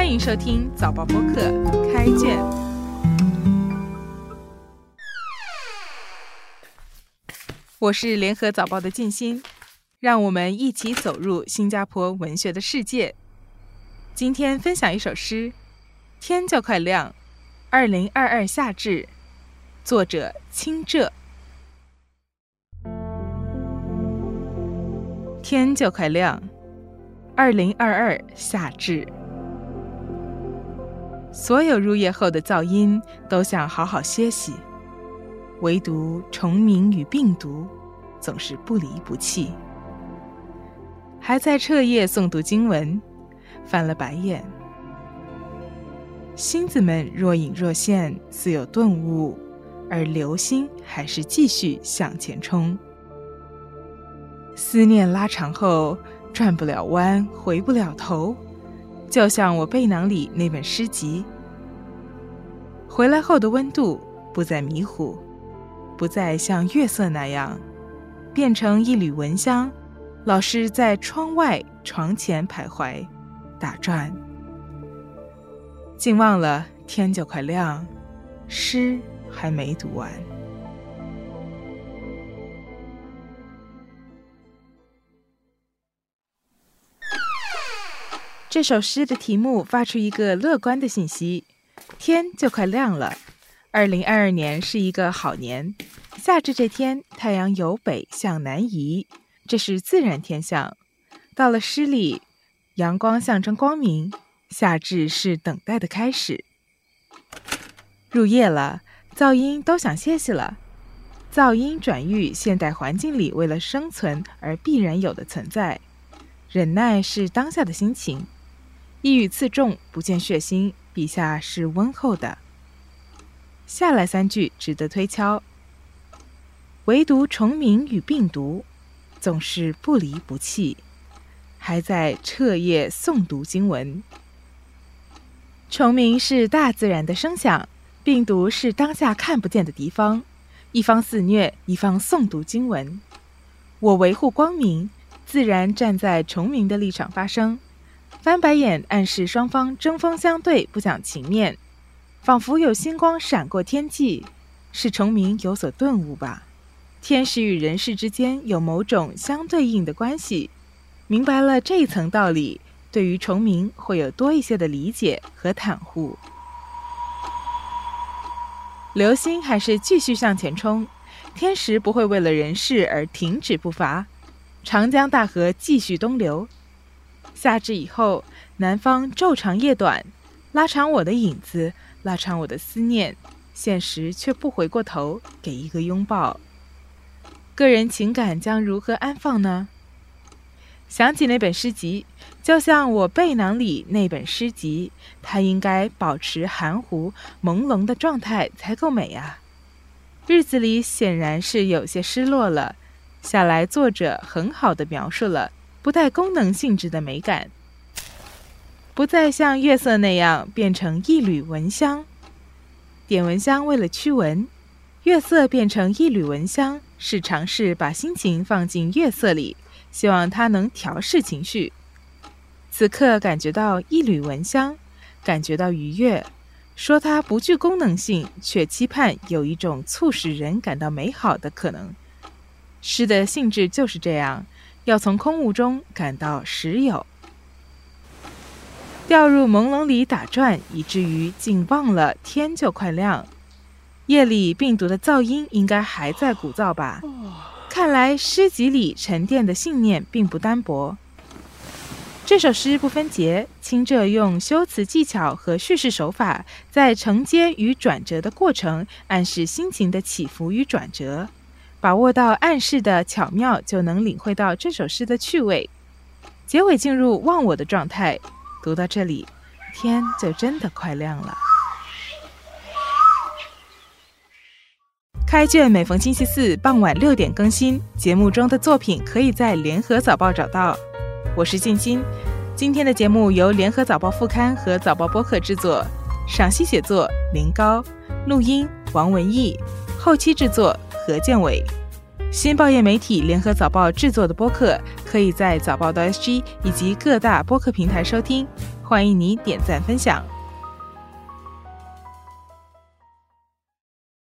欢迎收听早报播客开卷。我是联合早报的静心，让我们一起走入新加坡文学的世界。今天分享一首诗《天就快亮》，二零二二夏至，作者清浙。天就快亮，二零二二夏至。所有入夜后的噪音都想好好歇息，唯独虫鸣与病毒总是不离不弃。还在彻夜诵读经文，翻了白眼。星子们若隐若现，似有顿悟，而流星还是继续向前冲。思念拉长后，转不了弯，回不了头。就像我背囊里那本诗集，回来后的温度不再迷糊，不再像月色那样，变成一缕蚊香，老是在窗外、床前徘徊、打转，竟忘了天就快亮，诗还没读完。这首诗的题目发出一个乐观的信息：天就快亮了。二零二二年是一个好年，夏至这天，太阳由北向南移，这是自然天象。到了诗里，阳光象征光明，夏至是等待的开始。入夜了，噪音都想歇息了。噪音转喻现代环境里为了生存而必然有的存在。忍耐是当下的心情。一语刺中，不见血腥。笔下是温厚的。下来三句值得推敲。唯独虫鸣与病毒，总是不离不弃，还在彻夜诵读经文。虫鸣是大自然的声响，病毒是当下看不见的敌方。一方肆虐，一方诵读经文。我维护光明，自然站在虫鸣的立场发声。翻白眼暗示双方针锋相对，不讲情面，仿佛有星光闪过天际，是虫鸣有所顿悟吧？天时与人事之间有某种相对应的关系，明白了这一层道理，对于虫鸣会有多一些的理解和袒护。流星还是继续向前冲，天时不会为了人事而停止步伐，长江大河继续东流。夏至以后，南方昼长夜短，拉长我的影子，拉长我的思念，现实却不回过头给一个拥抱。个人情感将如何安放呢？想起那本诗集，就像我背囊里那本诗集，它应该保持含糊朦胧的状态才够美啊。日子里显然是有些失落了，下来作者很好的描述了。不带功能性质的美感，不再像月色那样变成一缕蚊香。点蚊香为了驱蚊，月色变成一缕蚊香是尝试把心情放进月色里，希望它能调试情绪。此刻感觉到一缕蚊香，感觉到愉悦。说它不具功能性，却期盼有一种促使人感到美好的可能。诗的性质就是这样。要从空无中感到实有，掉入朦胧里打转，以至于竟忘了天就快亮。夜里病毒的噪音应该还在鼓噪吧？看来诗集里沉淀的信念并不单薄。这首诗不分节，清澈用修辞技巧和叙事手法，在承接与转折的过程，暗示心情的起伏与转折。把握到暗示的巧妙，就能领会到这首诗的趣味。结尾进入忘我的状态，读到这里，天就真的快亮了。开卷每逢星期四傍晚六点更新，节目中的作品可以在联合早报找到。我是静心，今天的节目由联合早报副刊和早报播客制作，赏析写作林高，录音王文义，后期制作。何建伟，新报业媒体联合早报制作的播客，可以在早报的 SG 以及各大播客平台收听。欢迎你点赞分享。